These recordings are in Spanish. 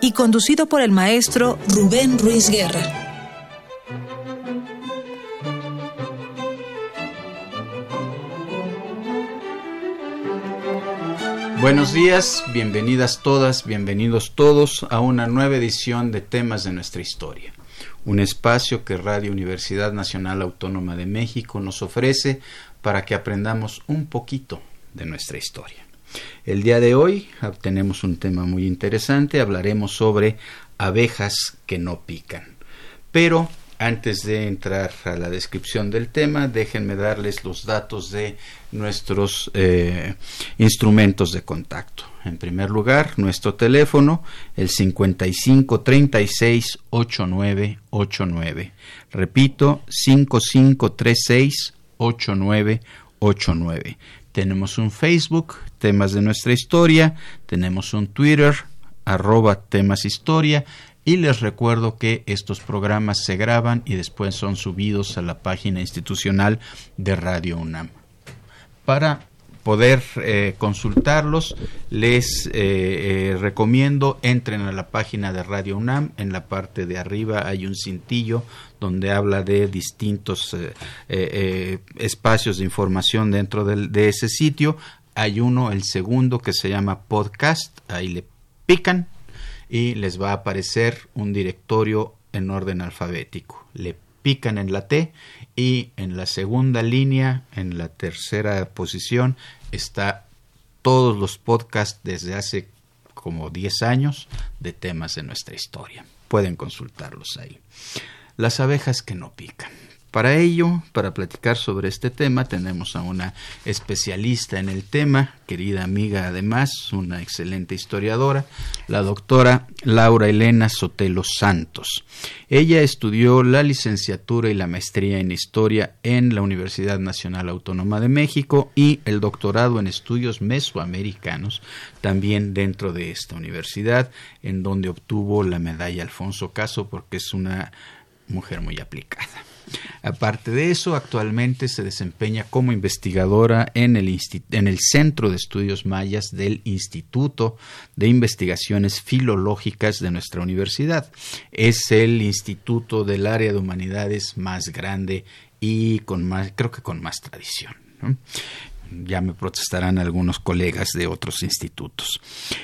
y conducido por el maestro Rubén Ruiz Guerra. Buenos días, bienvenidas todas, bienvenidos todos a una nueva edición de Temas de nuestra historia, un espacio que Radio Universidad Nacional Autónoma de México nos ofrece para que aprendamos un poquito de nuestra historia. El día de hoy tenemos un tema muy interesante, hablaremos sobre abejas que no pican. Pero antes de entrar a la descripción del tema, déjenme darles los datos de nuestros eh, instrumentos de contacto. En primer lugar, nuestro teléfono, el 55 36 8989. Repito, 5536 8989. Tenemos un Facebook, temas de nuestra historia, tenemos un Twitter, arroba temas historia, y les recuerdo que estos programas se graban y después son subidos a la página institucional de Radio UNAM. Para poder eh, consultarlos, les eh, eh, recomiendo entren a la página de Radio UNAM. En la parte de arriba hay un cintillo donde habla de distintos espacios de información dentro de ese sitio. Hay uno, el segundo, que se llama podcast. Ahí le pican y les va a aparecer un directorio en orden alfabético. Le pican en la T y en la segunda línea, en la tercera posición, está todos los podcasts desde hace como 10 años de temas de nuestra historia. Pueden consultarlos ahí. Las abejas que no pican. Para ello, para platicar sobre este tema, tenemos a una especialista en el tema, querida amiga además, una excelente historiadora, la doctora Laura Elena Sotelo Santos. Ella estudió la licenciatura y la maestría en historia en la Universidad Nacional Autónoma de México y el doctorado en estudios mesoamericanos también dentro de esta universidad, en donde obtuvo la medalla Alfonso Caso porque es una mujer muy aplicada. Aparte de eso, actualmente se desempeña como investigadora en el, en el Centro de Estudios Mayas del Instituto de Investigaciones Filológicas de nuestra universidad. Es el instituto del área de humanidades más grande y con más, creo que con más tradición. ya me protestarán algunos colegas de otros institutos.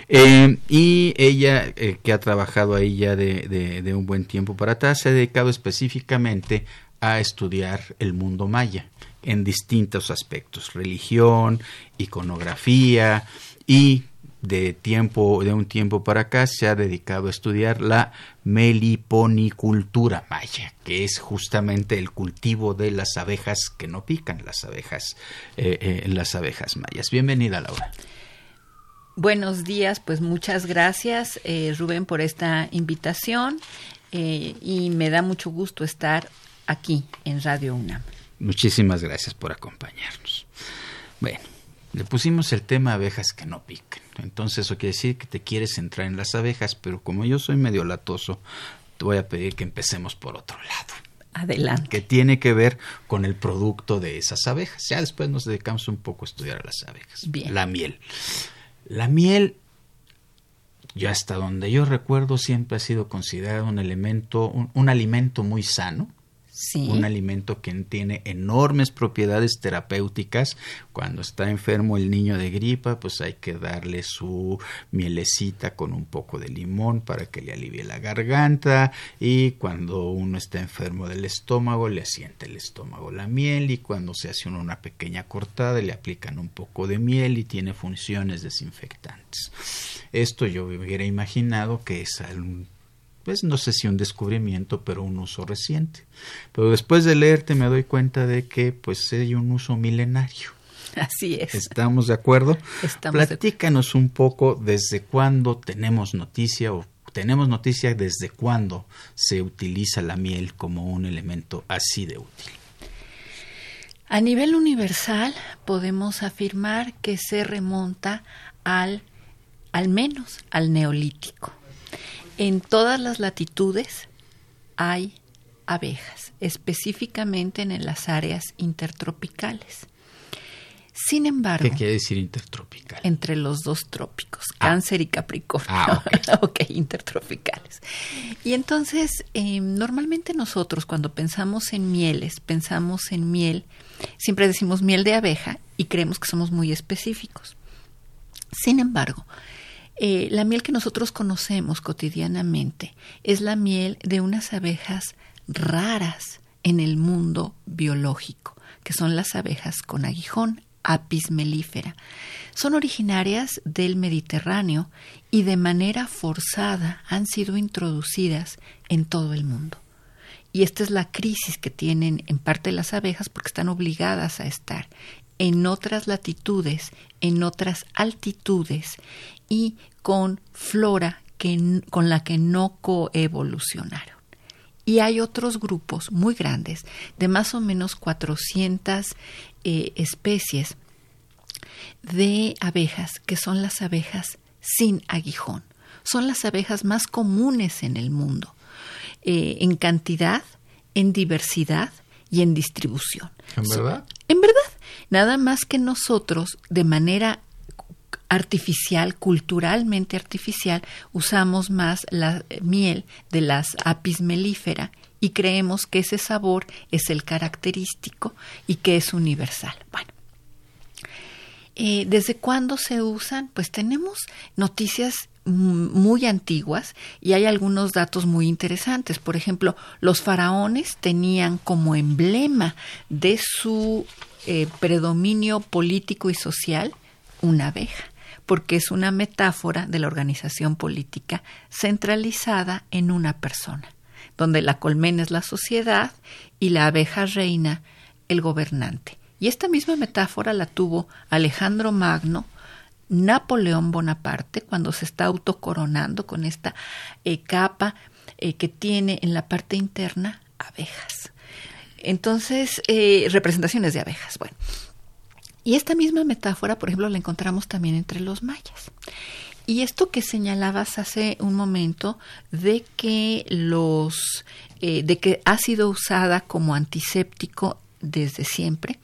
Eh, y ella, eh, que ha trabajado ahí ya de, de, un buen tiempo para atrás, se ha dedicado específicamente a estudiar el mundo maya en distintos aspectos, religión, iconografía y de tiempo de un tiempo para acá se ha dedicado a estudiar la meliponicultura maya, que es justamente el cultivo de las abejas que no pican, las abejas, eh, eh, las abejas mayas. Bienvenida, Laura. Buenos días, pues muchas gracias, eh, Rubén, por esta invitación y me da mucho gusto estar aquí en Radio UNAM. Muchísimas gracias por acompañarnos. Bueno, le pusimos el tema abejas que no piquen. Entonces eso quiere decir que te quieres entrar en las abejas, pero como yo soy medio latoso, te voy a pedir que empecemos por otro lado. Adelante. Que tiene que ver con el producto de esas abejas. Ya después nos dedicamos un poco a estudiar a las abejas. Bien. La miel. La miel, ya hasta donde yo recuerdo, siempre ha sido considerado un elemento, un alimento muy sano un alimento que tiene enormes propiedades terapéuticas. Cuando está enfermo el niño de gripa, pues hay que darle su mielecita con un poco de limón para que le alivie la garganta. Y cuando uno está enfermo del estómago, le asiente el estómago la miel. Y cuando se hace una pequeña cortada, le aplican un poco de miel y tiene funciones desinfectantes. Esto yo hubiera imaginado que es un pues no sé si un descubrimiento, pero un uso reciente. Pero después de leerte me doy cuenta de que pues hay un uso milenario. Así es. ¿Estamos de acuerdo? Estamos Platícanos un poco desde cuándo tenemos noticia o tenemos noticia desde cuándo se utiliza la miel como un elemento así de útil. A nivel universal podemos afirmar que se remonta al al menos al neolítico. En todas las latitudes hay abejas, específicamente en las áreas intertropicales. Sin embargo, ¿qué quiere decir intertropical? Entre los dos trópicos, ah. Cáncer y Capricornio. Ah, ok, intertropicales. Y entonces, em, normalmente nosotros cuando pensamos en mieles, pensamos en miel, siempre decimos miel de abeja y creemos que somos muy específicos. Sin embargo, eh, la miel que nosotros conocemos cotidianamente es la miel de unas abejas raras en el mundo biológico, que son las abejas con aguijón, apis mellifera. Son originarias del Mediterráneo y de manera forzada han sido introducidas en todo el mundo. Y esta es la crisis que tienen en parte las abejas porque están obligadas a estar en otras latitudes, en otras altitudes y con flora que, con la que no coevolucionaron. Y hay otros grupos muy grandes, de más o menos 400 eh, especies de abejas, que son las abejas sin aguijón. Son las abejas más comunes en el mundo, eh, en cantidad, en diversidad y en distribución. ¿En verdad? en verdad. Nada más que nosotros, de manera artificial, culturalmente artificial, usamos más la miel de las apis mellifera y creemos que ese sabor es el característico y que es universal. Bueno, eh, ¿desde cuándo se usan? Pues tenemos noticias muy antiguas y hay algunos datos muy interesantes. Por ejemplo, los faraones tenían como emblema de su eh, predominio político y social una abeja porque es una metáfora de la organización política centralizada en una persona, donde la colmena es la sociedad y la abeja reina el gobernante. Y esta misma metáfora la tuvo Alejandro Magno, Napoleón Bonaparte, cuando se está autocoronando con esta eh, capa eh, que tiene en la parte interna abejas. Entonces, eh, representaciones de abejas. Bueno, y esta misma metáfora, por ejemplo, la encontramos también entre los mayas. Y esto que señalabas hace un momento de que los eh, de que ha sido usada como antiséptico desde siempre,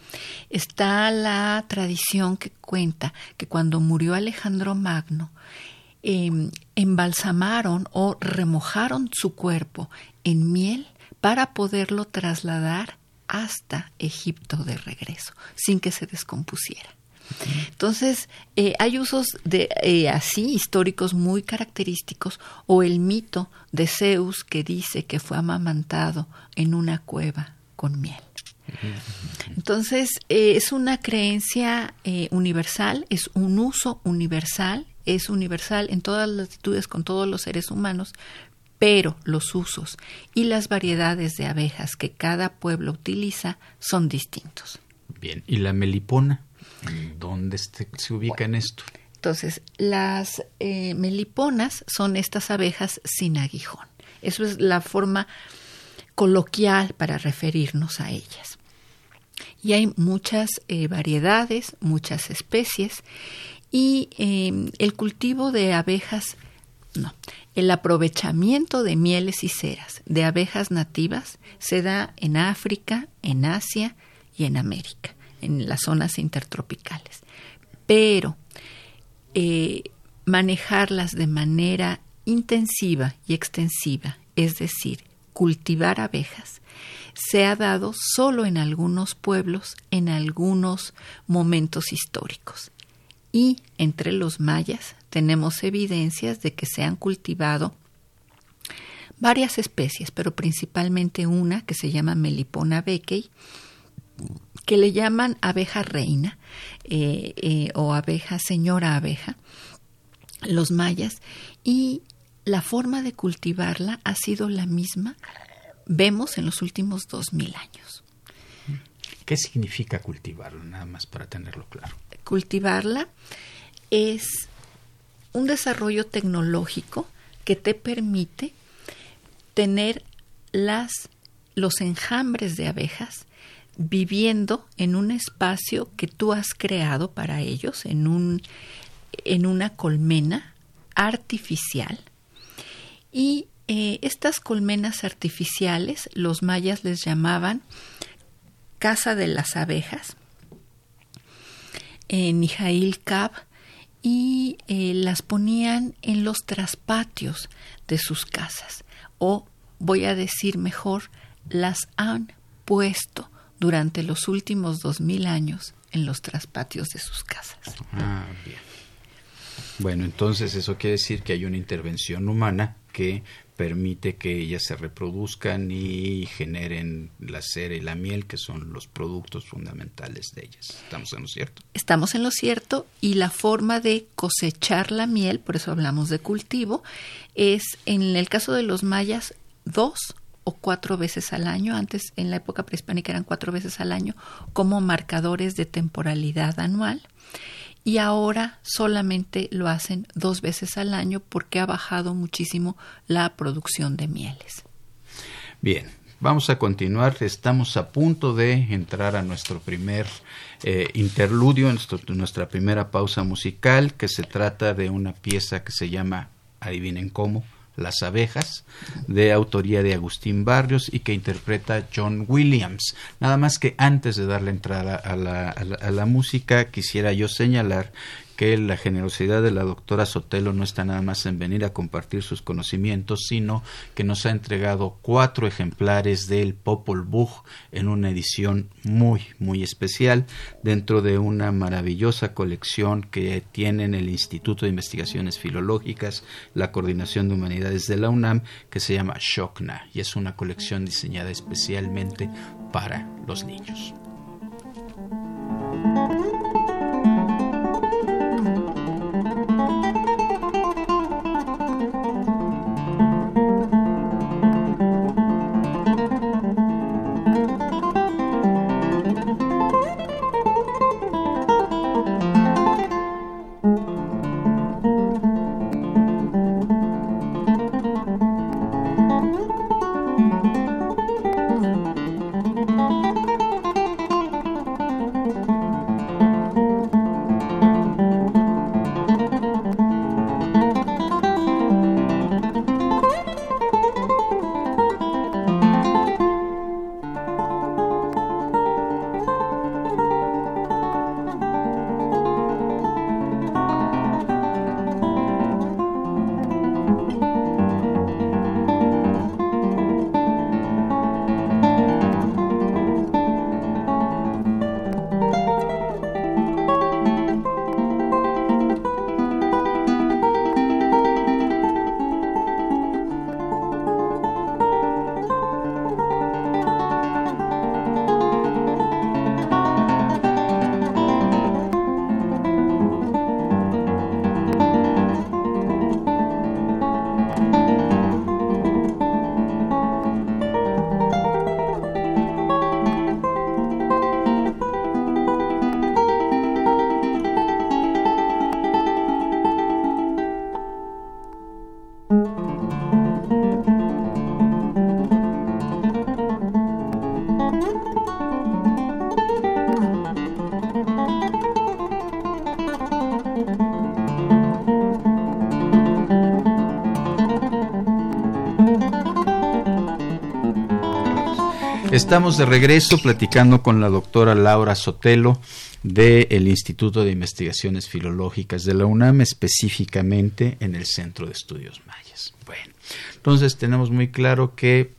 está la tradición que cuenta que cuando murió Alejandro Magno, em, embalsamaron o remojaron su cuerpo en miel para poderlo trasladar hasta Egipto de regreso, sin que se descompusiera. Entonces, eh, hay usos de eh, así históricos muy característicos o el mito de Zeus que dice que fue amamantado en una cueva con miel. Entonces, eh, es una creencia universal, es un uso universal, es universal en todas las latitudes con todos los seres humanos, pero los usos y las variedades de abejas que cada pueblo utiliza son distintos. Bien, ¿y la melipona? ¿Dónde se ubica en esto? Entonces, las eh, meliponas son estas abejas sin aguijón. Eso es la forma coloquial para referirnos a ellas. Y hay muchas eh, variedades, muchas especies, y eh, el cultivo de abejas, no, el aprovechamiento de mieles y ceras de abejas nativas se da en África, en Asia y en América, en las zonas intertropicales. Pero eh, manejarlas de manera intensiva y extensiva, es decir, cultivar abejas, se ha dado solo en algunos pueblos, en algunos momentos históricos y entre los mayas tenemos evidencias de que se han cultivado varias especies, pero principalmente una que se llama Melipona beckei, que le llaman abeja reina eh, eh, o abeja señora abeja, los mayas, y la forma de cultivarla ha sido la misma, vemos en los últimos dos mil años. ¿Qué significa cultivarla? Nada más para tenerlo claro cultivarla es un desarrollo tecnológico que te permite tener las los enjambres de abejas viviendo en un espacio que tú has creado para ellos, en, un, en una colmena artificial. Y eh, estas colmenas artificiales, los mayas les llamaban casa de las abejas, en Nijail Cab, y eh, las ponían en los traspatios de sus casas, o voy a decir mejor, las han puesto durante los últimos dos mil años en los traspatios de sus casas. Ah, bien. Bueno, entonces eso quiere decir que hay una intervención humana que permite que ellas se reproduzcan y generen la cera y la miel, que son los productos fundamentales de ellas. ¿Estamos en lo cierto? Estamos en lo cierto y la forma de cosechar la miel, por eso hablamos de cultivo, es en el caso de los mayas dos o cuatro veces al año, antes en la época prehispánica eran cuatro veces al año, como marcadores de temporalidad anual, y ahora solamente lo hacen dos veces al año porque ha bajado muchísimo la producción de mieles. Bien, vamos a continuar. Estamos a punto de entrar a nuestro primer eh, interludio, nuestra primera pausa musical, que se trata de una pieza que se llama, adivinen cómo, las abejas, de autoría de Agustín Barrios y que interpreta John Williams. Nada más que antes de darle entrada a la, a la música, quisiera yo señalar que la generosidad de la doctora Sotelo no está nada más en venir a compartir sus conocimientos, sino que nos ha entregado cuatro ejemplares del Popol Vuh en una edición muy, muy especial dentro de una maravillosa colección que tienen el Instituto de Investigaciones Filológicas, la Coordinación de Humanidades de la UNAM, que se llama Shokna, y es una colección diseñada especialmente para los niños. Estamos de regreso platicando con la doctora Laura Sotelo del Instituto de Investigaciones Filológicas de la UNAM, específicamente en el Centro de Estudios Mayas. Bueno, entonces tenemos muy claro que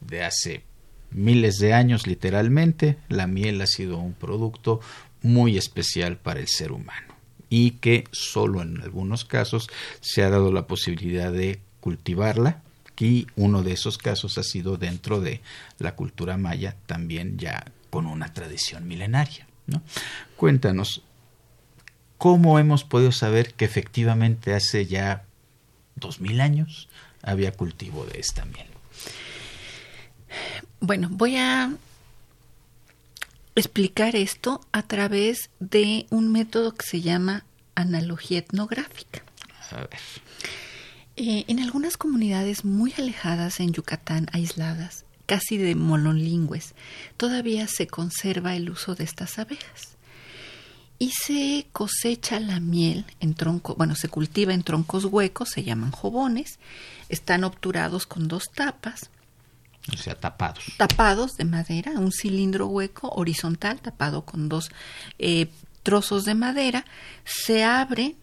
de hace miles de años literalmente, la miel ha sido un producto muy especial para el ser humano y que solo en algunos casos se ha dado la posibilidad de cultivarla y uno de esos casos ha sido dentro de la cultura maya, también ya con una tradición milenaria. ¿no? Cuéntanos, ¿cómo hemos podido saber que efectivamente hace ya dos mil años había cultivo de esta miel? Bueno, voy a explicar esto a través de un método que se llama analogía etnográfica. A ver. Eh, en algunas comunidades muy alejadas en Yucatán, aisladas, casi de monolingües, todavía se conserva el uso de estas abejas. Y se cosecha la miel en tronco, bueno, se cultiva en troncos huecos, se llaman jobones, están obturados con dos tapas. O sea, tapados. Tapados de madera, un cilindro hueco horizontal tapado con dos eh, trozos de madera, se abre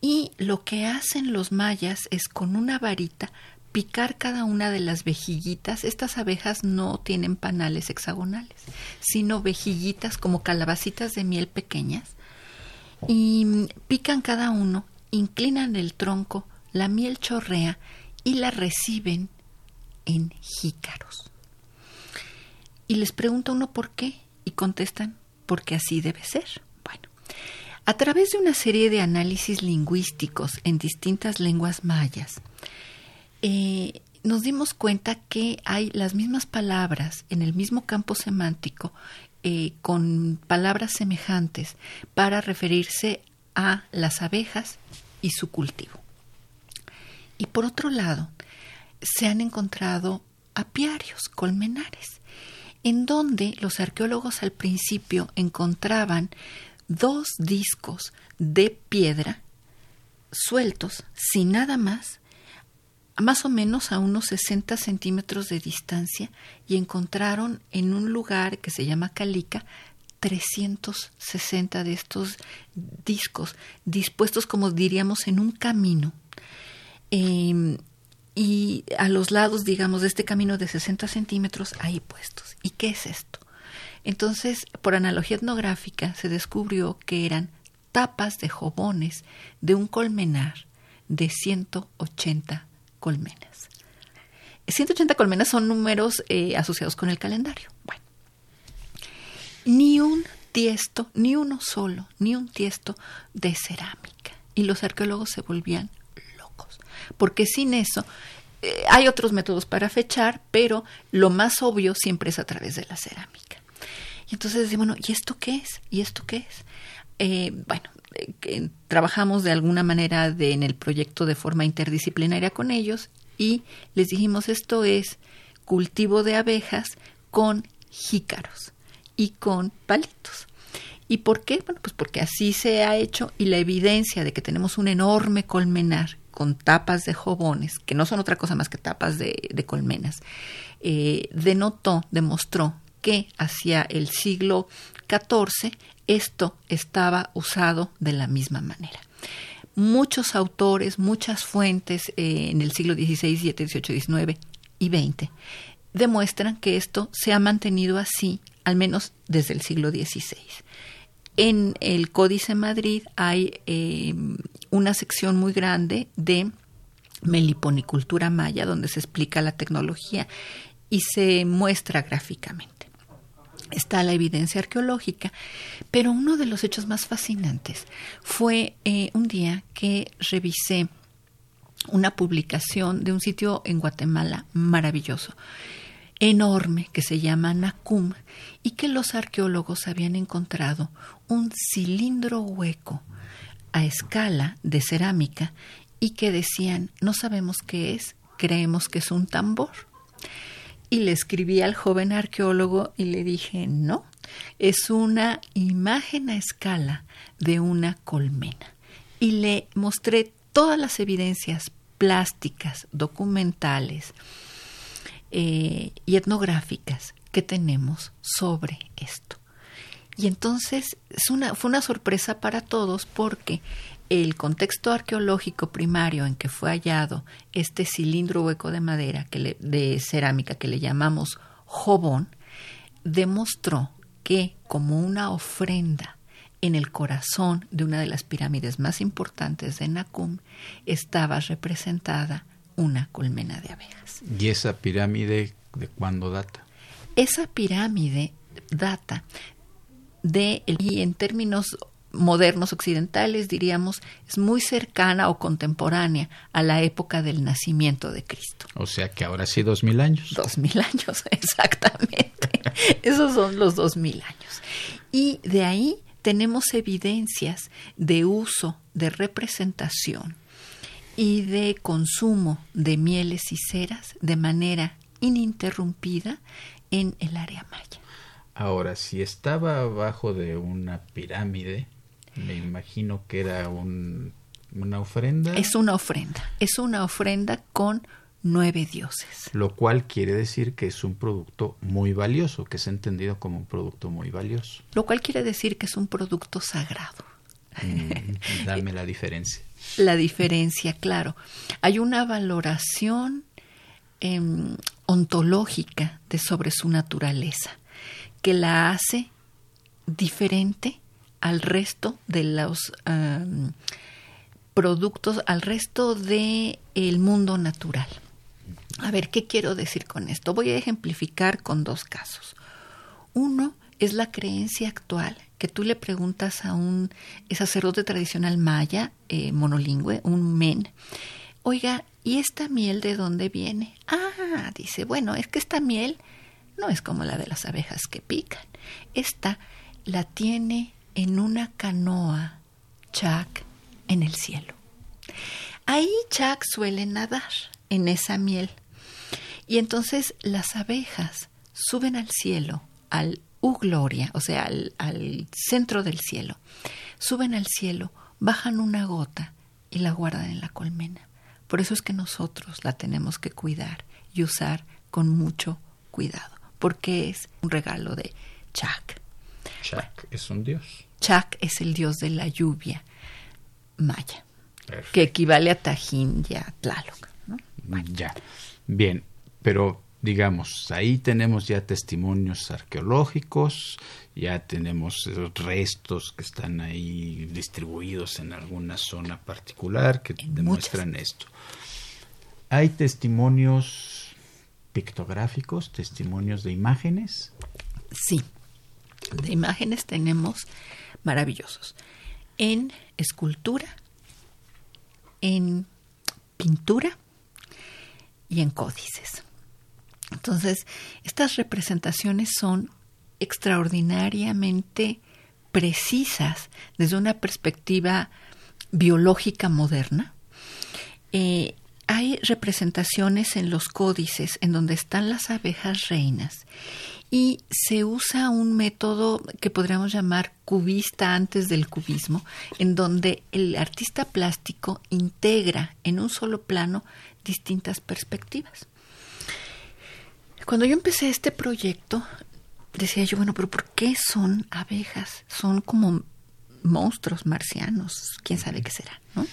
y lo que hacen los mayas es con una varita picar cada una de las vejiguitas. Estas abejas no tienen panales hexagonales, sino vejiguitas como calabacitas de miel pequeñas. Y pican cada uno, inclinan el tronco, la miel chorrea y la reciben en jícaros. Y les pregunta uno por qué y contestan porque así debe ser. A través de una serie de análisis lingüísticos en distintas lenguas mayas, eh, nos dimos cuenta que hay las mismas palabras en el mismo campo semántico eh, con palabras semejantes para referirse a las abejas y su cultivo. Y por otro lado, se han encontrado apiarios, colmenares, en donde los arqueólogos al principio encontraban dos discos de piedra sueltos, sin nada más, más o menos a unos 60 centímetros de distancia, y encontraron en un lugar que se llama Calica 360 de estos discos, dispuestos como diríamos en un camino. Em, y a los lados, digamos, de este camino de 60 centímetros, ahí puestos. ¿Y qué es esto? Entonces, por analogía etnográfica, se descubrió que eran tapas de jobones de un colmenar de 180 colmenas. 180 colmenas son números eh, asociados con el calendario. Bueno, ni un tiesto, ni uno solo, ni un tiesto de cerámica. Y los arqueólogos se volvían locos, porque sin eso eh, hay otros métodos para fechar, pero lo más obvio siempre es a través de la cerámica. Y entonces decimos, bueno, ¿y esto qué es? ¿Y esto qué es? Eh, bueno, eh, trabajamos de alguna manera de, en el proyecto de forma interdisciplinaria con ellos y les dijimos, esto es cultivo de abejas con jícaros y con palitos. ¿Y por qué? Bueno, pues porque así se ha hecho y la evidencia de que tenemos un enorme colmenar con tapas de jobones, que no son otra cosa más que tapas de, colmenas, eh, denotó, demostró que hacia el siglo XIV esto estaba usado de la misma manera. Muchos autores, muchas fuentes eh, en el siglo XVI, XVII, XVIII, XIX y XX demuestran que esto se ha mantenido así, al menos desde el siglo XVI. En el Códice Madrid hay eh, una sección muy grande de meliponicultura maya, donde se explica la tecnología y se muestra gráficamente está la evidencia arqueológica, pero uno de los hechos más fascinantes fue eh, un día que revisé una publicación de un sitio en Guatemala maravilloso, enorme, que se llama Nacum, y que los arqueólogos habían encontrado un cilindro hueco a escala de cerámica y que decían, no sabemos qué es, creemos que es un tambor. Y le escribí al joven arqueólogo y le dije, no, es una imagen a escala de una colmena. Y le mostré todas las evidencias plásticas, documentales eh, y etnográficas que tenemos sobre esto. Y entonces fue una sorpresa para todos porque el contexto arqueológico primario en que fue hallado este cilindro hueco de madera que de cerámica que le llamamos jobón demostró que como una ofrenda en el corazón de una de las pirámides más importantes de Nacum estaba representada una colmena de abejas. ¿Y esa pirámide de cuándo data? Esa pirámide data de, y en términos modernos occidentales, diríamos, es muy cercana o contemporánea a la época del nacimiento de Cristo. O sea que ahora sí dos mil años. Dos mil años, exactamente. Esos son los dos mil años. Y de ahí tenemos evidencias de uso, de representación y de consumo de mieles y ceras de manera ininterrumpida en el área maya. Ahora, si estaba abajo de una pirámide, me imagino que era un, una ofrenda. Es una ofrenda, es una ofrenda con nueve dioses. Lo cual quiere decir que es un producto muy valioso, que es entendido como un producto muy valioso. Lo cual quiere decir que es un producto sagrado. Mm, dame la diferencia. La diferencia, claro. Hay una valoración em, ontológica de sobre su naturaleza que la hace diferente al resto de los productos, al resto del el mundo natural. A ver, ¿qué quiero decir con esto? Voy a ejemplificar con dos casos. Uno es la creencia actual que tú le preguntas a un sacerdote tradicional maya, eh, monolingüe, un men, oiga, ¿y esta miel de dónde viene? Ah, dice, bueno, es que esta miel no es como la de las abejas que pican. Esta la tiene en una canoa Chuck en el cielo. Ahí Chuck suele nadar en esa miel. Y entonces las abejas suben al cielo, al U Gloria, o sea, al, al centro del cielo. Suben al cielo, bajan una gota y la guardan en la colmena. Por eso es que nosotros la tenemos que cuidar y usar con mucho cuidado, porque es un regalo de Chak. Chak es un dios. Chak es el dios de la lluvia maya, que equivale a Tajín y a Tlaloc. ¿no? Ya, bien, pero digamos, ahí tenemos ya testimonios arqueológicos, ya tenemos restos que están ahí distribuidos en alguna zona particular que demuestran esto. Hay testimonios pictográficos, testimonios de imágenes. Sí, de imágenes tenemos maravillosos. En escultura, en pintura y en códices. Entonces, estas representaciones son extraordinariamente precisas desde una perspectiva biológica moderna. Eh, hay representaciones en los códices en donde están las abejas reinas y se usa un método que podríamos llamar cubista antes del cubismo, en donde el artista plástico integra en un solo plano distintas perspectivas. Cuando yo empecé este proyecto, decía yo, bueno, pero ¿por qué son abejas? Son como monstruos marcianos, quién sabe qué será, ¿no?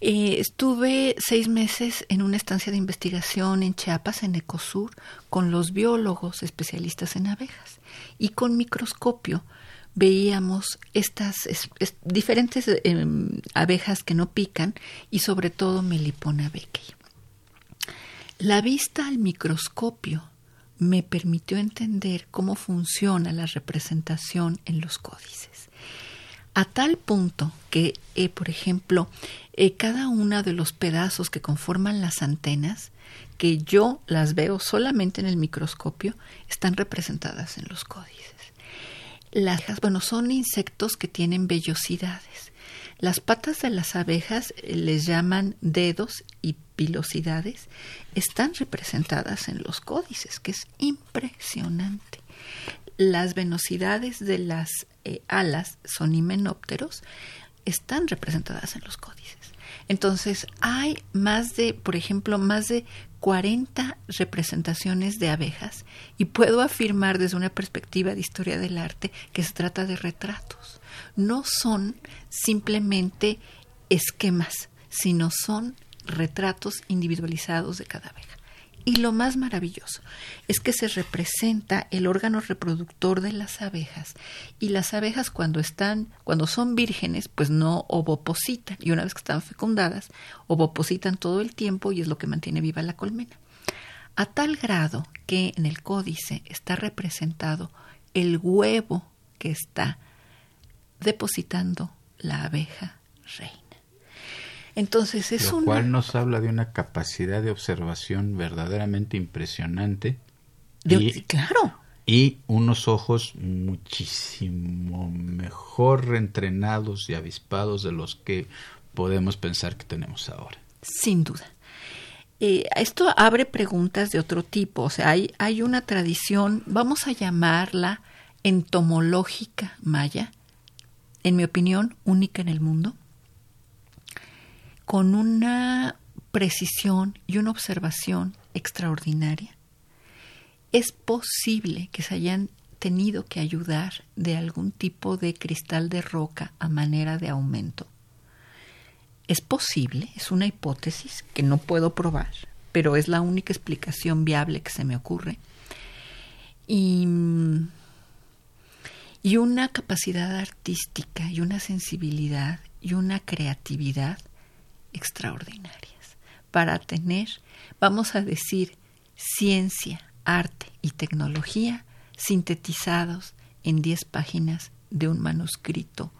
Eh, estuve seis meses en una estancia de investigación en Chiapas, en Ecosur, con los biólogos especialistas en abejas y con microscopio veíamos estas diferentes em, abejas que no pican y sobre todo Melipona beckei. La vista al microscopio me permitió entender cómo funciona la representación en los códices. A tal punto que, eh, por ejemplo, eh, cada uno de los pedazos que conforman las antenas, que yo las veo solamente en el microscopio, están representadas en los códices. Las, bueno, son insectos que tienen vellosidades. Las patas de las abejas eh, les llaman dedos y pilosidades, están representadas en los códices, que es impresionante. Las venosidades de las eh, alas son himenópteros, están representadas en los códices. Entonces, hay más de, por ejemplo, más de 40 representaciones de abejas y puedo afirmar desde una perspectiva de historia del arte que se trata de retratos. No son simplemente esquemas, sino son retratos individualizados de cada abeja. Y lo más maravilloso es que se representa el órgano reproductor de las abejas y las abejas cuando están, cuando son vírgenes, pues no ovopositan y una vez que están fecundadas, ovopositan todo el tiempo y es lo que mantiene viva la colmena. A tal grado que en el códice está representado el huevo que está depositando la abeja reina. Entonces es Lo cual nos habla de una capacidad de observación verdaderamente impresionante. y, claro. Y unos ojos muchísimo mejor entrenados y avispados de los que podemos pensar que tenemos ahora. Sin duda. Eh, esto abre preguntas de otro tipo. O sea, hay, hay una tradición, vamos a llamarla entomológica maya, en mi opinión, única en el mundo, con una precisión y una observación extraordinaria. Es posible que se hayan tenido que ayudar de algún tipo de cristal de roca a manera de aumento. Es posible, es una hipótesis que no puedo probar, pero es la única explicación viable que se me ocurre. Y, y una capacidad artística y una sensibilidad y una creatividad extraordinarias para tener, vamos a decir, ciencia, arte y tecnología sintetizados en 10 páginas de un manuscrito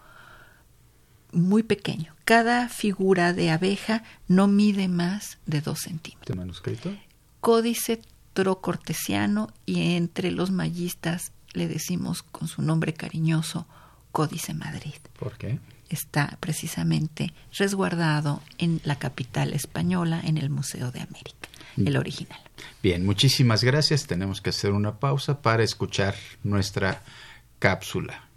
muy pequeño. Cada figura de abeja no mide más de 2 centímetros. ¿De manuscrito? Códice trocortesiano y entre los mayistas le decimos con su nombre cariñoso Códice Madrid. ¿Por qué? Está precisamente resguardado en la capital española, en el Museo de América, el original. Bien, muchísimas gracias. Tenemos que hacer una pausa para escuchar nuestra cápsula.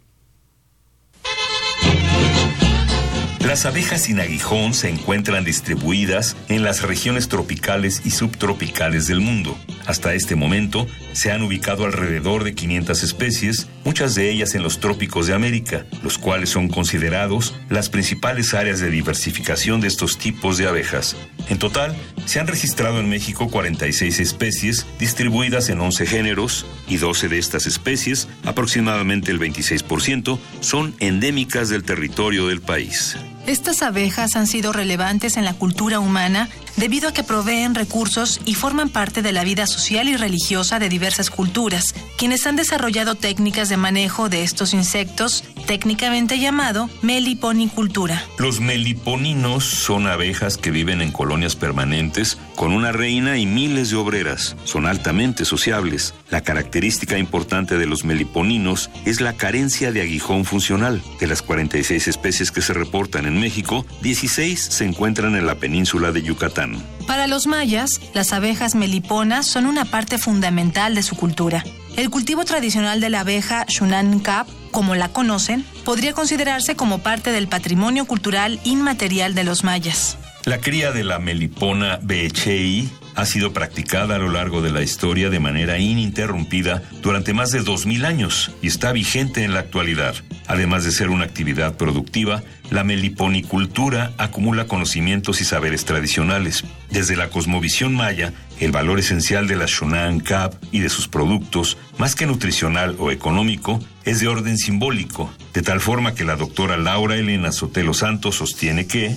Las abejas sin aguijón se encuentran distribuidas en las regiones tropicales y subtropicales del mundo. Hasta este momento se han ubicado alrededor de 500 especies, muchas de ellas en los trópicos de América, los cuales son considerados las principales áreas de diversificación de estos tipos de abejas. En total, se han registrado en México 46 especies distribuidas en 11 géneros y 12 de estas especies, aproximadamente el 26%, son endémicas del territorio del país. Estas abejas han sido relevantes en la cultura humana debido a que proveen recursos y forman parte de la vida social y religiosa de diversas culturas, quienes han desarrollado técnicas de manejo de estos insectos, técnicamente llamado meliponicultura. Los meliponinos son abejas que viven en colonias permanentes con una reina y miles de obreras. Son altamente sociables. La característica importante de los meliponinos es la carencia de aguijón funcional. De las 46 especies que se reportan en México, 16 se encuentran en la península de Yucatán. Para los mayas, las abejas meliponas son una parte fundamental de su cultura. El cultivo tradicional de la abeja Shunan Cap, como la conocen, podría considerarse como parte del patrimonio cultural inmaterial de los mayas. La cría de la melipona beechei ha sido practicada a lo largo de la historia de manera ininterrumpida durante más de 2.000 años y está vigente en la actualidad. Además de ser una actividad productiva, la meliponicultura acumula conocimientos y saberes tradicionales. Desde la cosmovisión maya, el valor esencial de la Shunan Cap y de sus productos, más que nutricional o económico, es de orden simbólico, de tal forma que la doctora Laura Elena Sotelo Santos sostiene que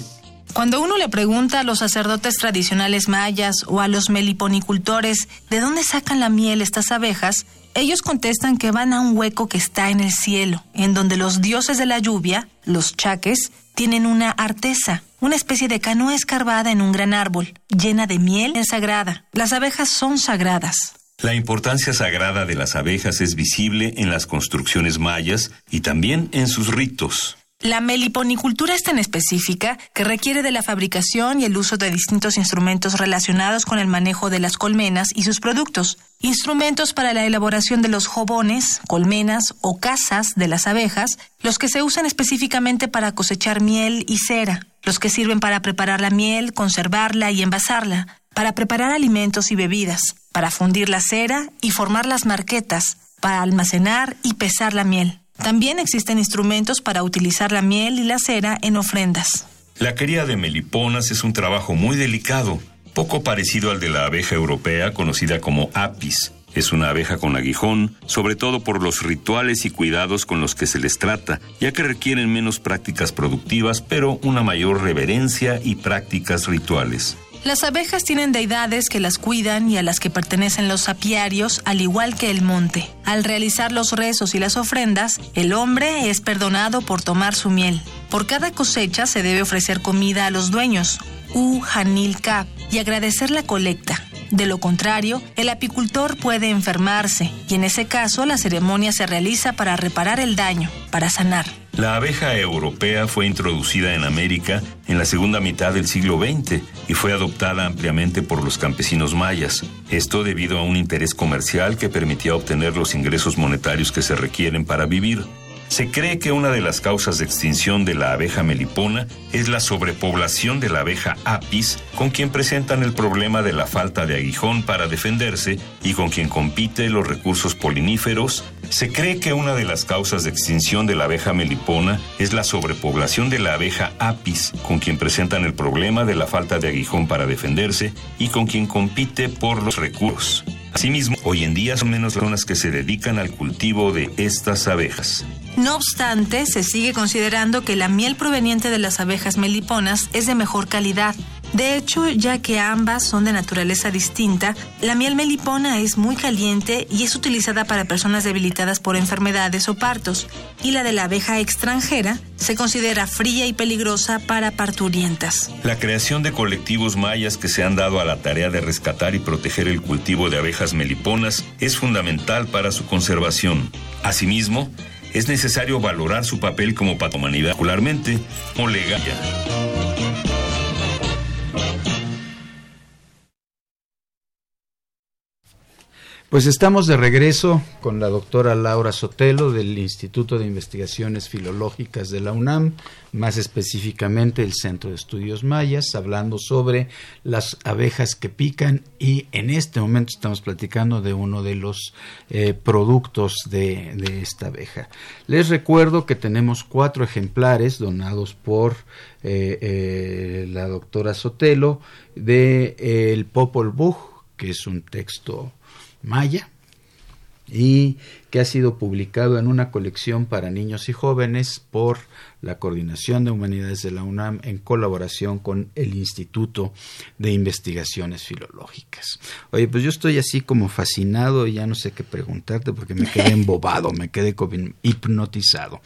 cuando uno le pregunta a los sacerdotes tradicionales mayas o a los meliponicultores de dónde sacan la miel estas abejas, ellos contestan que van a un hueco que está en el cielo, en donde los dioses de la lluvia, los chaques, tienen una artesa, una especie de canoa escarbada en un gran árbol, llena de miel sagrada. Las abejas son sagradas. La importancia sagrada de las abejas es visible en las construcciones mayas y también en sus ritos. La meliponicultura es tan específica que requiere de la fabricación y el uso de distintos instrumentos relacionados con el manejo de las colmenas y sus productos. Instrumentos para la elaboración de los jobones, colmenas o casas de las abejas, los que se usan específicamente para cosechar miel y cera, los que sirven para preparar la miel, conservarla y envasarla, para preparar alimentos y bebidas, para fundir la cera y formar las marquetas, para almacenar y pesar la miel. También existen instrumentos para utilizar la miel y la cera en ofrendas. La cría de meliponas es un trabajo muy delicado, poco parecido al de la abeja europea conocida como apis. Es una abeja con aguijón, sobre todo por los rituales y cuidados con los que se les trata, ya que requieren menos prácticas productivas, pero una mayor reverencia y prácticas rituales. Las abejas tienen deidades que las cuidan y a las que pertenecen los apiarios, al igual que el monte. Al realizar los rezos y las ofrendas, el hombre es perdonado por tomar su miel. Por cada cosecha se debe ofrecer comida a los dueños, U Hanil Kap, y agradecer la colecta. De lo contrario, el apicultor puede enfermarse y en ese caso la ceremonia se realiza para reparar el daño, para sanar. La abeja europea fue introducida en América en la segunda mitad del siglo XX y fue adoptada ampliamente por los campesinos mayas. Esto debido a un interés comercial que permitía obtener los ingresos monetarios que se requieren para vivir. Se cree que una de las causas de extinción de la abeja melipona es la sobrepoblación de la abeja apis, con quien presentan el problema de la falta de aguijón para defenderse y con quien compite los recursos poliníferos. Se cree que una de las causas de extinción de la abeja melipona es la sobrepoblación de la abeja apis, con quien presentan el problema de la falta de aguijón para defenderse y con quien compite por los recursos. Asimismo, hoy en día son menos las que se dedican al cultivo de estas abejas. No obstante, se sigue considerando que la miel proveniente de las abejas meliponas es de mejor calidad. De hecho, ya que ambas son de naturaleza distinta, la miel melipona es muy caliente y es utilizada para personas debilitadas por enfermedades o partos, y la de la abeja extranjera se considera fría y peligrosa para parturientas. La creación de colectivos mayas que se han dado a la tarea de rescatar y proteger el cultivo de abejas meliponas es fundamental para su conservación. Asimismo, es necesario valorar su papel como patomanidad, particularmente como legal. Pues estamos de regreso con la doctora Laura Sotelo del Instituto de Investigaciones Filológicas de la UNAM, más específicamente el Centro de Estudios Mayas, hablando sobre las abejas que pican y en este momento estamos platicando de uno de los eh, productos de, esta abeja. Les recuerdo que tenemos cuatro ejemplares donados por eh, eh, la doctora Sotelo de el Popol Vuh, que es un texto maya y que ha sido publicado en una colección para niños y jóvenes por la Coordinación de Humanidades de la UNAM en colaboración con el Instituto de Investigaciones Filológicas. Oye, pues yo estoy así como fascinado y ya no sé qué preguntarte porque me quedé embobado, me quedé hipnotizado.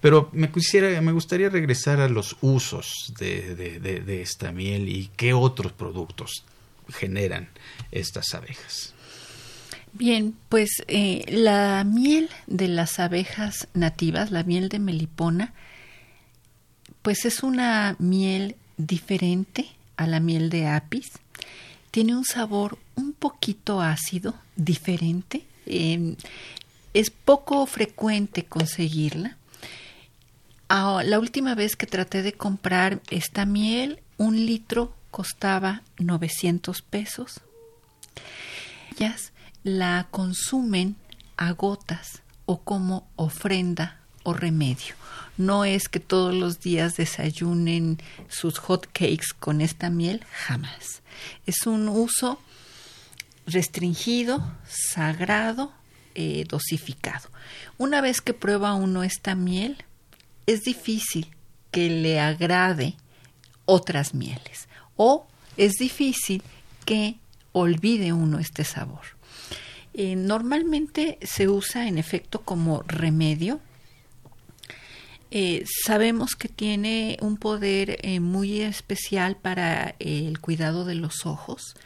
Pero me, quisiera, me gustaría regresar a los usos de, de esta miel y qué otros productos generan estas abejas. Bien, pues eh, la miel de las abejas nativas, la miel de melipona, pues es una miel diferente a la miel de apis. Tiene un sabor un poquito ácido, diferente. Em, es poco frecuente conseguirla. La última vez que traté de comprar esta miel, un litro costaba 900 pesos la consumen a gotas o como ofrenda o remedio. No es que todos los días desayunen sus hot cakes con esta miel, jamás. Es un uso restringido, sagrado, eh, dosificado. Una vez que prueba uno esta miel, es difícil que le agrade otras mieles o es difícil que olvide uno este sabor. Eh, normalmente se usa en efecto como remedio. Eh, sabemos que tiene un poder eh, muy especial para el cuidado de los ojos.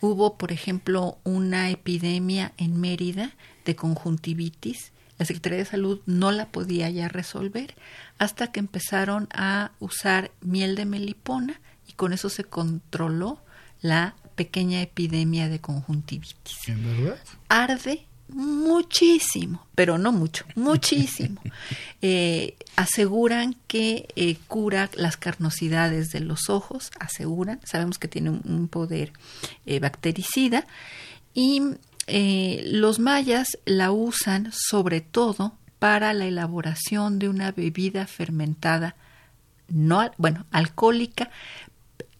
Hubo, por ejemplo, una epidemia en Mérida de conjuntivitis. La Secretaría de Salud no la podía ya resolver hasta que empezaron a usar miel de melipona y con eso se controló la pequeña epidemia de conjuntivitis. ¿En verdad? Arde muchísimo, pero no mucho, muchísimo. Eh, aseguran que eh, cura las carnosidades de los ojos, aseguran, sabemos que tiene un, poder eh, bactericida y los mayas la usan sobre todo para la elaboración de una bebida fermentada no, bueno, alcohólica,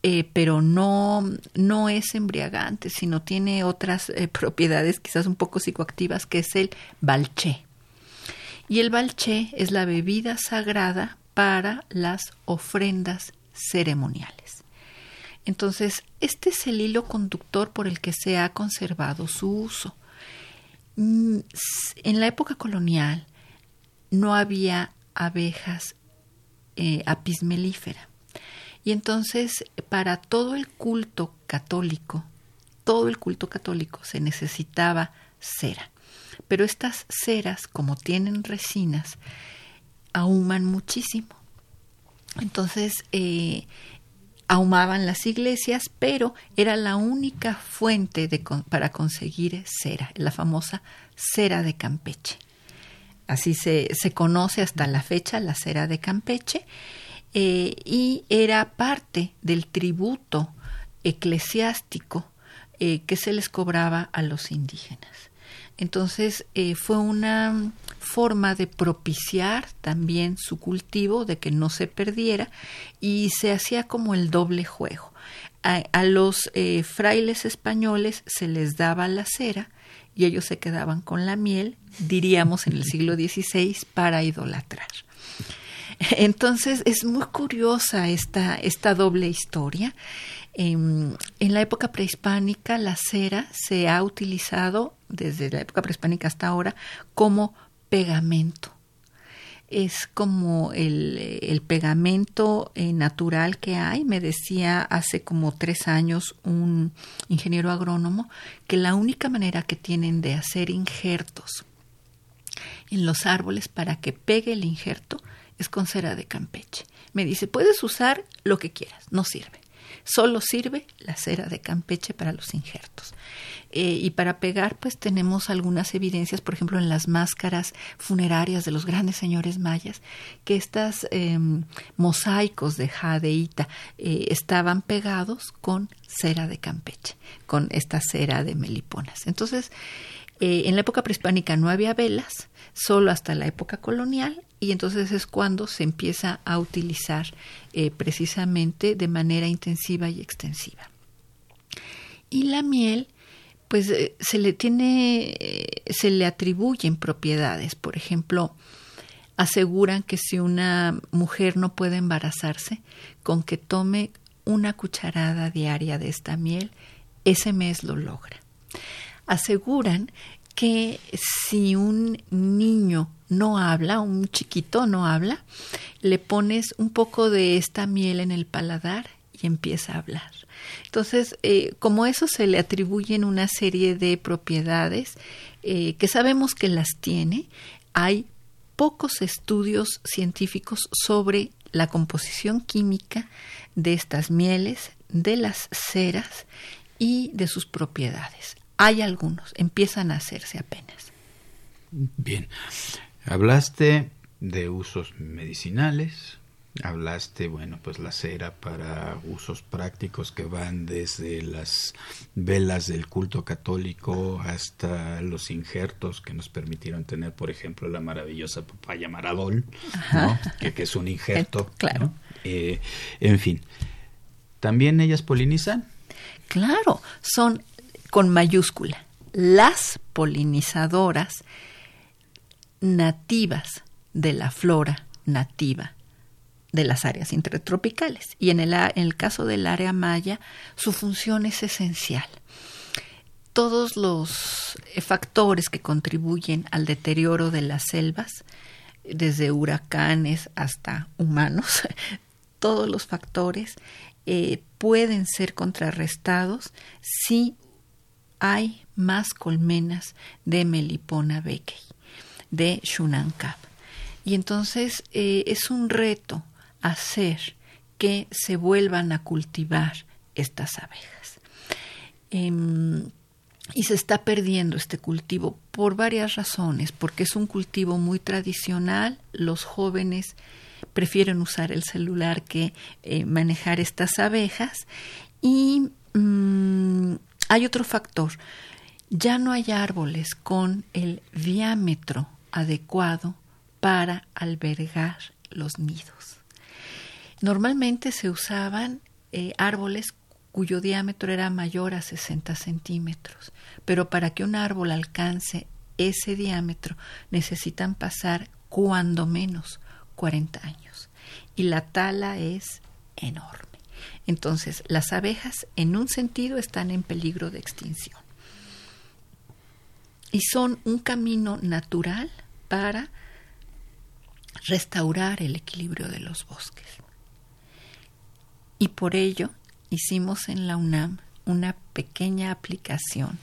eh, pero no, no es embriagante, sino tiene otras eh, propiedades quizás un poco psicoactivas, que es el balché. Y el balché es la bebida sagrada para las ofrendas ceremoniales. Entonces, este es el hilo conductor por el que se ha conservado su uso. Mm, en la época colonial no había abejas eh, apis melífera y entonces, para todo el culto católico, todo el culto católico se necesitaba cera. Pero estas ceras, como tienen resinas, ahuman muchísimo. Entonces, eh, ahumaban las iglesias, pero era la única fuente para conseguir cera, la famosa cera de Campeche. Así se, se conoce hasta la fecha la cera de Campeche eh, y era parte del tributo eclesiástico eh, que se les cobraba a los indígenas. Entonces eh, fue una forma de propiciar también su cultivo, de que no se perdiera, y se hacía como el doble juego. A, los frailes españoles se les daba la cera y ellos se quedaban con la miel, diríamos en el siglo XVI, para idolatrar. Entonces es muy curiosa esta, esta doble historia. En, en, la época prehispánica la cera se ha utilizado desde la época prehispánica hasta ahora como pegamento. Es como el, el pegamento eh, natural que hay. Me decía hace como tres años un ingeniero agrónomo que la única manera que tienen de hacer injertos en los árboles para que pegue el injerto es con cera de Campeche. Me dice, puedes usar lo que quieras, no sirve. Solo sirve la cera de Campeche para los injertos. Eh, y para pegar, pues tenemos algunas evidencias, por ejemplo, en las máscaras funerarias de los grandes señores mayas, que estos em, mosaicos de jadeíta eh, estaban pegados con cera de Campeche, con esta cera de meliponas. Entonces, eh, en la época prehispánica no había velas, solo hasta la época colonial, y entonces es cuando se empieza a utilizar eh, precisamente de manera intensiva y extensiva. Y la miel, pues eh, se le tiene, se le atribuyen propiedades. Por ejemplo, aseguran que si una mujer no puede embarazarse, con que tome una cucharada diaria de esta miel, ese mes lo logra aseguran que si un niño no habla, un chiquito no habla, le pones un poco de esta miel en el paladar y empieza a hablar. Entonces, eh, como eso se le atribuyen una serie de propiedades eh, que sabemos que las tiene, hay pocos estudios científicos sobre la composición química de estas mieles, de las ceras y de sus propiedades. Hay algunos, empiezan a hacerse apenas. Bien, hablaste de usos medicinales, hablaste, bueno, pues la cera para usos prácticos que van desde las velas del culto católico hasta los injertos que nos permitieron tener, por ejemplo, la maravillosa papaya maradol, ¿no? que, es un injerto. Claro. Eh, en fin, ¿también ellas polinizan? Claro, son con mayúscula, las polinizadoras nativas de la flora nativa de las áreas intertropicales. Y en el, caso del área maya, su función es esencial. Todos los factores que contribuyen al deterioro de las selvas, desde huracanes hasta humanos, todos los factores eh, pueden ser contrarrestados si hay más colmenas de Melipona beckei, de Shunankab. Y entonces eh, es un reto hacer que se vuelvan a cultivar estas abejas. Em, y se está perdiendo este cultivo por varias razones, porque es un cultivo muy tradicional, los jóvenes prefieren usar el celular que eh, manejar estas abejas y mm, hay otro factor. Ya no hay árboles con el diámetro adecuado para albergar los nidos. Normalmente se usaban eh, árboles cuyo diámetro era mayor a 60 centímetros, pero para que un árbol alcance ese diámetro necesitan pasar cuando menos 40 años y la tala es enorme. Entonces, las abejas en un sentido están en peligro de extinción. Y son un camino natural para restaurar el equilibrio de los bosques. Y por ello hicimos en la UNAM una pequeña aplicación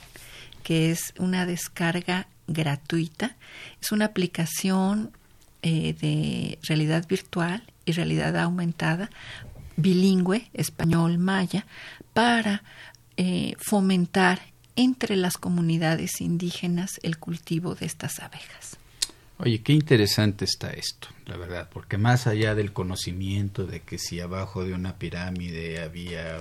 que es una descarga gratuita. Es una aplicación eh, de realidad virtual y realidad aumentada, bilingüe, español-maya, para eh, fomentar entre las comunidades indígenas el cultivo de estas abejas. Oye, qué interesante está esto, la verdad, porque más allá del conocimiento de que si abajo de una pirámide había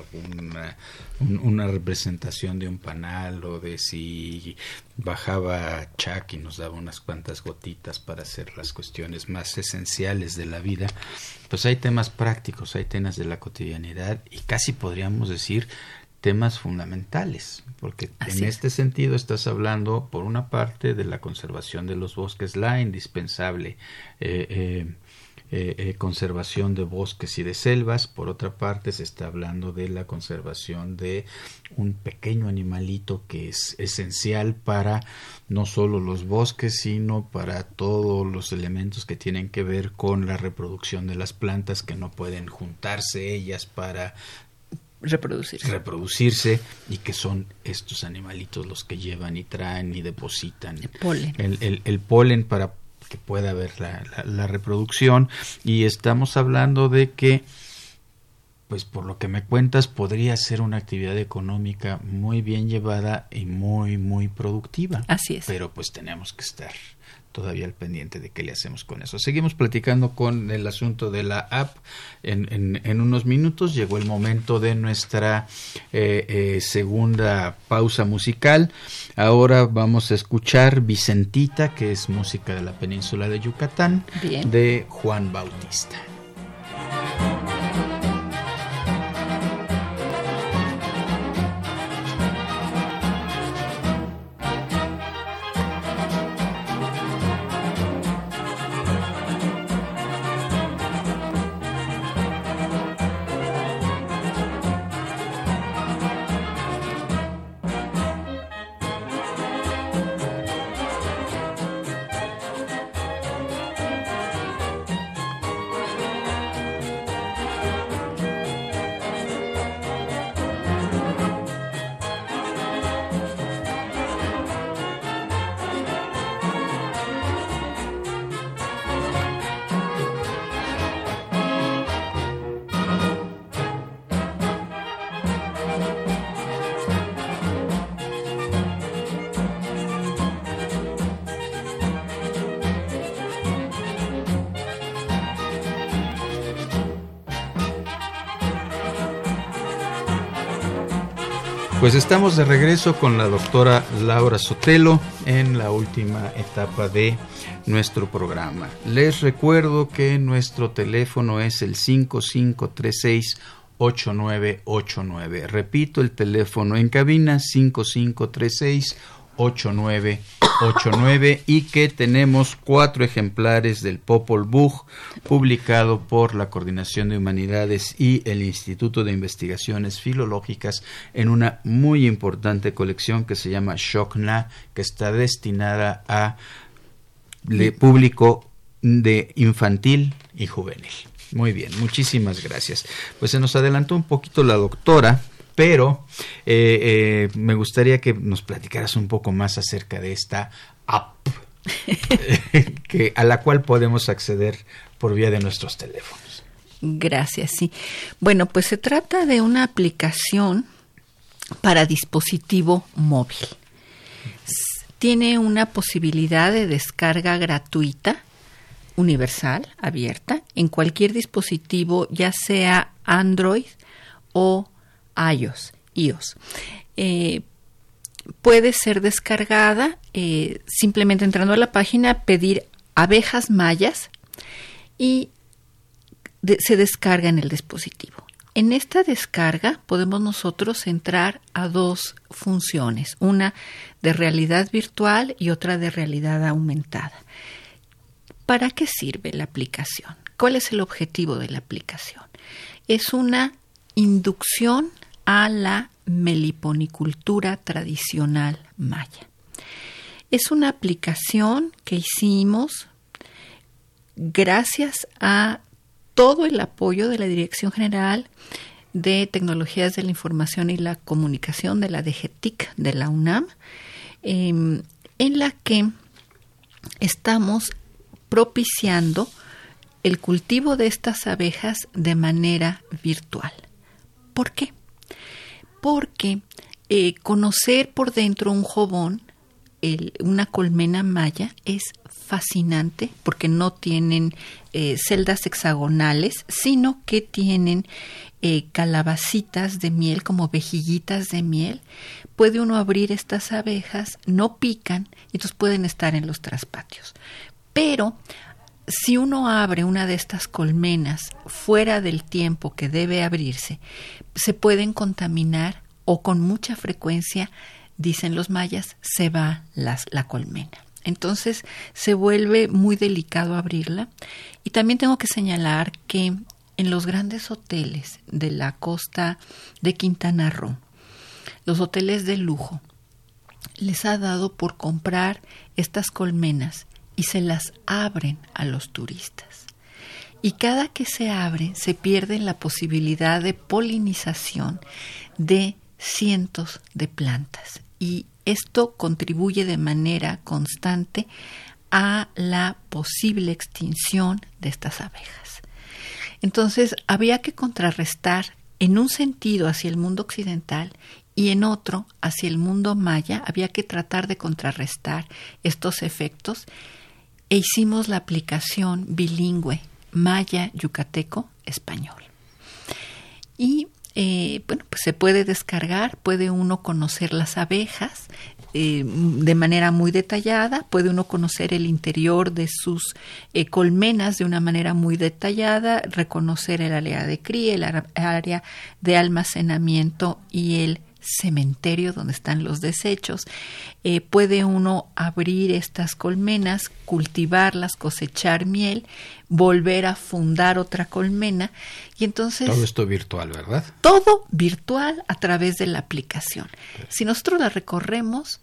una, representación de un panal o de si bajaba Chuck y nos daba unas cuantas gotitas para hacer las cuestiones más esenciales de la vida, pues hay temas prácticos, hay temas de la cotidianidad y casi podríamos decir temas fundamentales, porque en este sentido estás hablando, por una parte, de la conservación de los bosques, la indispensable eh, eh, eh, conservación de bosques y de selvas, por otra parte, se está hablando de la conservación de un pequeño animalito que es esencial para no solo los bosques, sino para todos los elementos que tienen que ver con la reproducción de las plantas que no pueden juntarse ellas para reproducirse. reproducirse y que son estos animalitos los que llevan y traen y depositan el polen, el, polen para que pueda haber la, la, reproducción. Y estamos hablando de que pues por lo que me cuentas podría ser una actividad económica muy bien llevada y muy muy productiva. Así es. Pero pues tenemos que estar todavía al pendiente de qué le hacemos con eso. Seguimos platicando con el asunto de la app. En, en, unos minutos llegó el momento de nuestra eh, eh, segunda pausa musical. Ahora vamos a escuchar Vicentita, que es música de la península de Yucatán, de Juan Bautista. Pues estamos de regreso con la doctora Laura Sotelo en la última etapa de nuestro programa. Les recuerdo que nuestro teléfono es el 5536 8989. Repito el teléfono en cabina 5536 8989 y que tenemos cuatro ejemplares del Popol Vuh publicado por la Coordinación de Humanidades y el Instituto de Investigaciones Filológicas en una muy importante colección que se llama Shokna que está destinada a público de infantil y juvenil. Muy bien, muchísimas gracias. Pues se nos adelantó un poquito la doctora, pero eh, eh, me gustaría que nos platicaras un poco más acerca de esta app que, a la cual podemos acceder por vía de nuestros teléfonos. Gracias, sí. Bueno, pues se trata de una aplicación para dispositivo móvil. Tiene una posibilidad de descarga gratuita, universal, abierta, en cualquier dispositivo, ya sea Android o iOS. iOS. Eh, puede ser descargada eh, simplemente entrando a la página, pedir abejas mayas y se descarga en el dispositivo. En esta descarga podemos nosotros entrar a dos funciones, una de realidad virtual y otra de realidad aumentada. ¿Para qué sirve la aplicación? ¿Cuál es el objetivo de la aplicación? Es una inducción a la meliponicultura tradicional maya. Es una aplicación que hicimos gracias a todo el apoyo de la Dirección General de Tecnologías de la Información y la Comunicación de la DGTIC de la UNAM, em, en la que estamos propiciando el cultivo de estas abejas de manera virtual. ¿Por qué? Porque eh, conocer por dentro un jobón, una colmena maya, es fascinante porque no tienen eh, celdas hexagonales, sino que tienen eh, calabacitas de miel, como vejiguitas de miel. Puede uno abrir estas abejas, no pican, y entonces pueden estar en los traspatios. Pero si uno abre una de estas colmenas fuera del tiempo que debe abrirse, se pueden contaminar o con mucha frecuencia, dicen los mayas, se va la colmena. Entonces se vuelve muy delicado abrirla. Y también tengo que señalar que en los grandes hoteles de la costa de Quintana Roo, los hoteles de lujo, les ha dado por comprar estas colmenas y se las abren a los turistas. Y cada que se abren se pierde la posibilidad de polinización de cientos de plantas y esto contribuye de manera constante a la posible extinción de estas abejas. Entonces, había que contrarrestar en un sentido hacia el mundo occidental y en otro hacia el mundo maya, había que tratar de contrarrestar estos efectos e hicimos la aplicación bilingüe maya-yucateco-español. Y eh, bueno, pues se puede descargar, puede uno conocer las abejas eh, de manera muy detallada, puede uno conocer el interior de sus eh, colmenas de una manera muy detallada, reconocer el área de cría, el área de almacenamiento y el cementerio donde están los desechos. Eh, puede uno abrir estas colmenas, cultivarlas, cosechar miel, volver a fundar otra colmena y entonces... Todo esto virtual, ¿verdad? Todo virtual a través de la aplicación. Si nosotros la recorremos,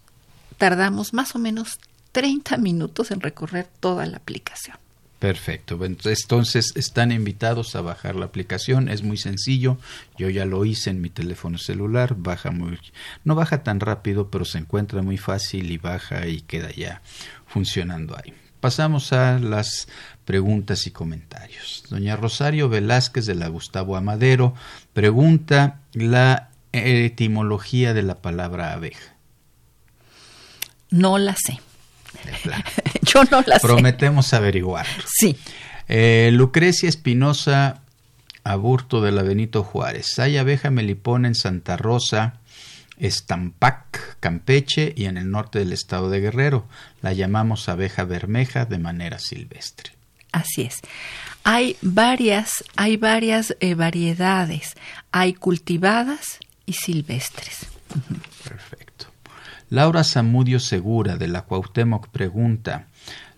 tardamos más o menos 30 minutos en recorrer toda la aplicación. Perfecto. Entonces están invitados a bajar la aplicación. Es muy sencillo. Yo ya lo hice en mi teléfono celular. Baja muy, no baja tan rápido, pero se encuentra muy fácil y baja y queda ya funcionando ahí. Pasamos a las preguntas y comentarios. Doña Rosario Velázquez de la Gustavo Amadero pregunta la etimología de la palabra abeja. No la sé. Yo no la Prometemos averiguar. Sí. Eh, Lucrecia Espinosa Aburto de la Benito Juárez. Hay abeja melipona en Santa Rosa, Estampac, Campeche y en el norte del estado de Guerrero. La llamamos abeja bermeja de manera silvestre. Así es. Hay varias, hay varias eh, variedades. Hay cultivadas y silvestres. Perfecto. Laura Zamudio Segura de la Cuauhtémoc pregunta,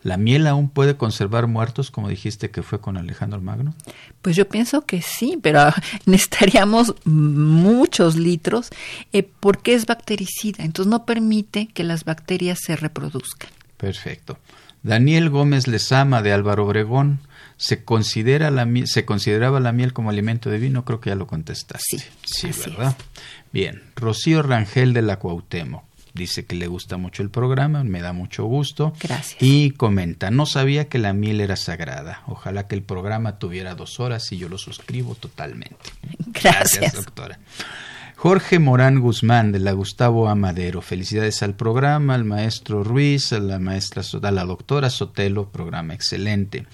¿la miel aún puede conservar muertos como dijiste que fue con Alejandro Magno? Pues yo pienso que sí, pero necesitaríamos muchos litros eh, porque es bactericida, entonces no permite que las bacterias se reproduzcan. Perfecto. Daniel Gómez Lezama de Álvaro Obregón, ¿se, considera la, ¿se consideraba la miel como alimento divino? Creo que ya lo contestaste. Sí, sí ¿verdad? Bien. Rocío Rangel de la Cuauhtémoc dice que le gusta mucho el programa, me da mucho gusto. Gracias. Y comenta, no sabía que la miel era sagrada. Ojalá que el programa tuviera dos horas y yo lo suscribo totalmente. Gracias, doctora. Jorge Morán Guzmán de la Gustavo Amadero. Felicidades al programa, al maestro Ruiz, a la maestra, a la doctora Sotelo, programa excelente.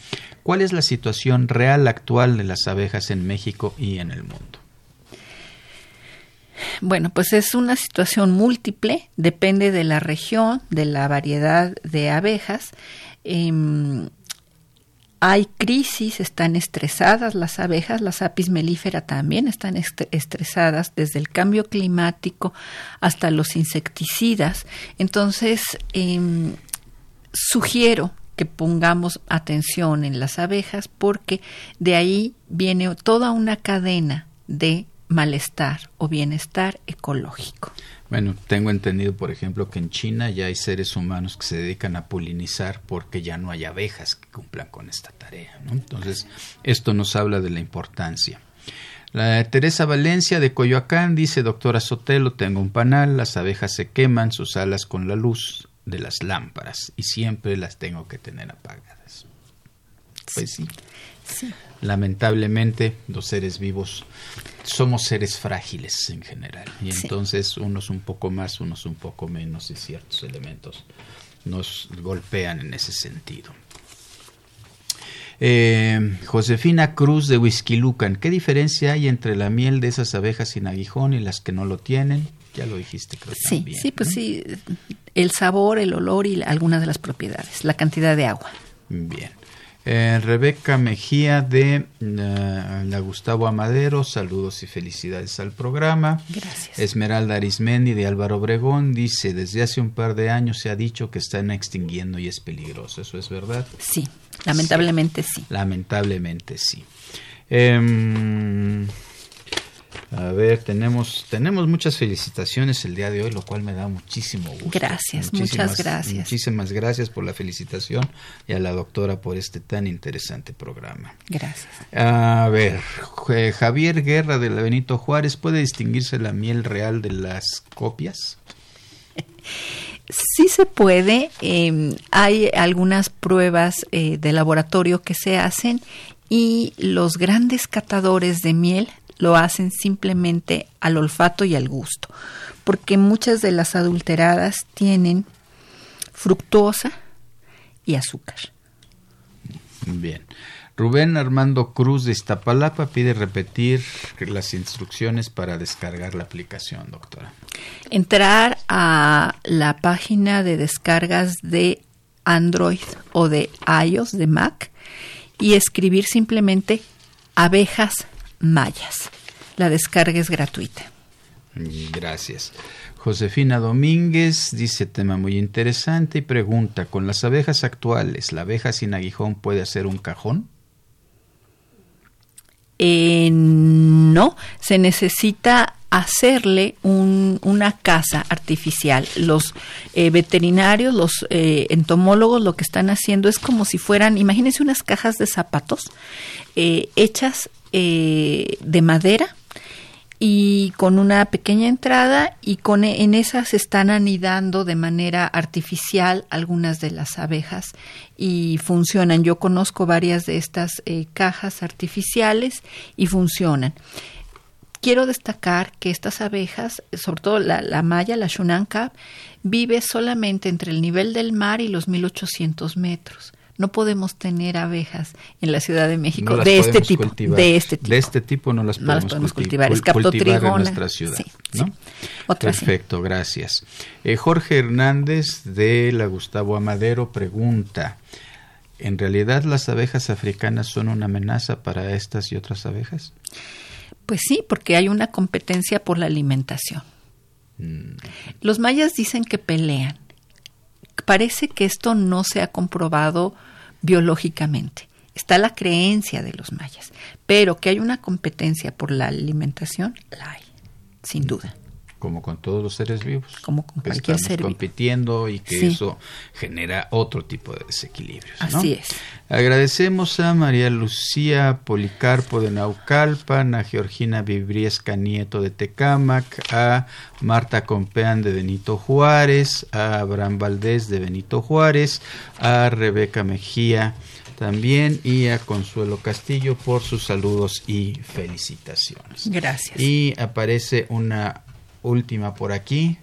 ¿Cuál es la situación real actual de las abejas en México y en el mundo? Bueno, pues es una situación múltiple, depende de la región, de la variedad de abejas. Em, hay crisis, están estresadas las abejas, las apis melífera también están estresadas desde el cambio climático hasta los insecticidas. Entonces, em, sugiero que pongamos atención en las abejas porque de ahí viene toda una cadena de malestar o bienestar ecológico. Bueno, tengo entendido, por ejemplo, que en China ya hay seres humanos que se dedican a polinizar porque ya no hay abejas que cumplan con esta tarea. Entonces, esto nos habla de la importancia. La Teresa Valencia de Coyoacán dice, doctora Sotelo, tengo un panal, las abejas se queman sus alas con la luz de las lámparas y siempre las tengo que tener apagadas. Pues sí. Lamentablemente los seres vivos somos seres frágiles en general y entonces unos un poco más, unos un poco menos y ciertos elementos nos golpean en ese sentido. Eh, Josefina Cruz de Whisky Lucan, ¿qué diferencia hay entre la miel de esas abejas sin aguijón y las que no lo tienen? Ya lo dijiste, creo. Sí, sí, pues sí, el sabor, el olor y algunas de las propiedades, la cantidad de agua. Bien. Eh, Rebeca Mejía de eh, la Gustavo Amadero, saludos y felicidades al programa. Gracias. Esmeralda Arismendi de Álvaro Obregón dice, desde hace un par de años se ha dicho que están extinguiendo y es peligroso, ¿eso es verdad? Sí, lamentablemente sí. Lamentablemente sí. Em, a ver, tenemos, tenemos muchas felicitaciones el día de hoy, lo cual me da muchísimo gusto. Gracias, muchas gracias. Muchísimas gracias por la felicitación y a la doctora por este tan interesante programa. Gracias. A ver, Javier Guerra de la Benito Juárez, ¿puede distinguirse la miel real de las copias? Sí se puede. Em, hay algunas pruebas eh, de laboratorio que se hacen y los grandes catadores de miel lo hacen simplemente al olfato y al gusto, porque muchas de las adulteradas tienen fructosa y azúcar. Bien. Rubén Armando Cruz de Iztapalapa pide repetir las instrucciones para descargar la aplicación, doctora. Entrar a la página de descargas de Android o de iOS, de Mac, y escribir simplemente abejas mayas. La descarga es gratuita. Gracias. Josefina Domínguez dice tema muy interesante y pregunta, ¿con las abejas actuales, la abeja sin aguijón puede hacer un cajón? Eh, no, se necesita hacerle una casa artificial. Los eh, veterinarios, los eh, entomólogos lo que están haciendo es como si fueran, imagínense unas cajas de zapatos hechas eh, de madera y con una pequeña entrada y con en esas están anidando de manera artificial algunas de las abejas y funcionan. Yo conozco varias de estas eh, cajas artificiales y funcionan. Quiero destacar que estas abejas, sobre todo la, la maya, la Shunanka, vive solamente entre el nivel del mar y los 1800 metros no podemos tener abejas en la Ciudad de México de este tipo, de este tipo. De este tipo no las podemos, cultivar. Es cultivar en nuestra ciudad. ¿no? Perfecto, gracias. Eh, Jorge Hernández de la Gustavo Amadero pregunta, ¿en realidad las abejas africanas son una amenaza para estas y otras abejas? Pues sí, porque hay una competencia por la alimentación. Mm. Los mayas dicen que pelean. Parece que esto no se ha comprobado biológicamente. Está la creencia de los mayas, pero que hay una competencia por la alimentación, la hay, sin duda. Como con todos los seres vivos. Como con cualquier ser compitiendo y que eso genera otro tipo de desequilibrios. Así es. Agradecemos a María Lucía Policarpo de Naucalpan, a Georgina Vibriesca Nieto de Tecámac, a Marta Compeán de Benito Juárez, a Abraham Valdés de Benito Juárez, a Rebeca Mejía también y a Consuelo Castillo por sus saludos y felicitaciones. Gracias. Y aparece una última por aquí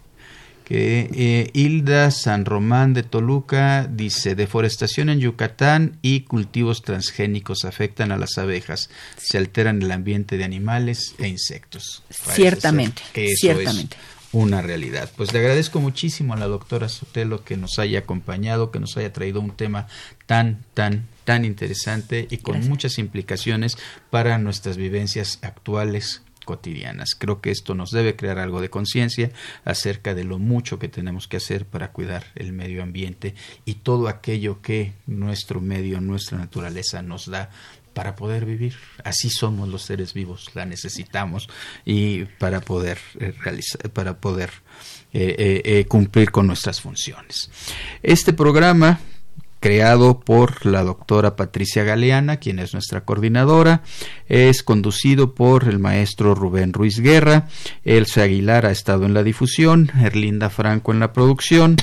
que eh, Hilda San Román de Toluca dice, deforestación en Yucatán y cultivos transgénicos afectan a las abejas, se alteran el ambiente de animales e insectos. ciertamente, ciertamente. una realidad. Pues le agradezco muchísimo a la doctora Sotelo que nos haya acompañado, que nos haya traído un tema tan, tan, tan interesante y con muchas implicaciones para nuestras vivencias actuales cotidianas. Creo que esto nos debe crear algo de conciencia acerca de lo mucho que tenemos que hacer para cuidar el medio ambiente y todo aquello que nuestro medio, nuestra naturaleza nos da para poder vivir. Así somos los seres vivos, la necesitamos y para poder eh, realizar, para poder eh, eh, cumplir con nuestras funciones. Este programa creado por la doctora Patricia Galeana, quien es nuestra coordinadora. Es conducido por el maestro Rubén Ruiz Guerra. Elsa Aguilar ha estado en la difusión, Erlinda Franco en la producción,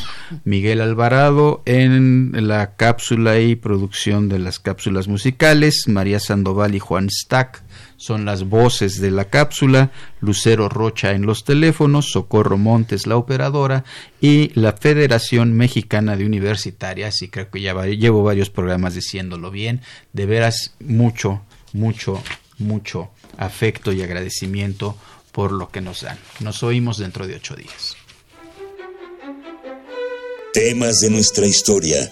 Miguel Alvarado en la cápsula y producción de las cápsulas musicales, María Sandoval y Juan Stack son las voces de la cápsula, Lucero Rocha en los teléfonos, Socorro Montes la operadora y la Federación Mexicana de Universitarias, y creo que ya llevo varios programas diciéndolo bien, de veras mucho, mucho, mucho afecto y agradecimiento por lo que nos dan. Nos oímos dentro de ocho días. Temas de nuestra historia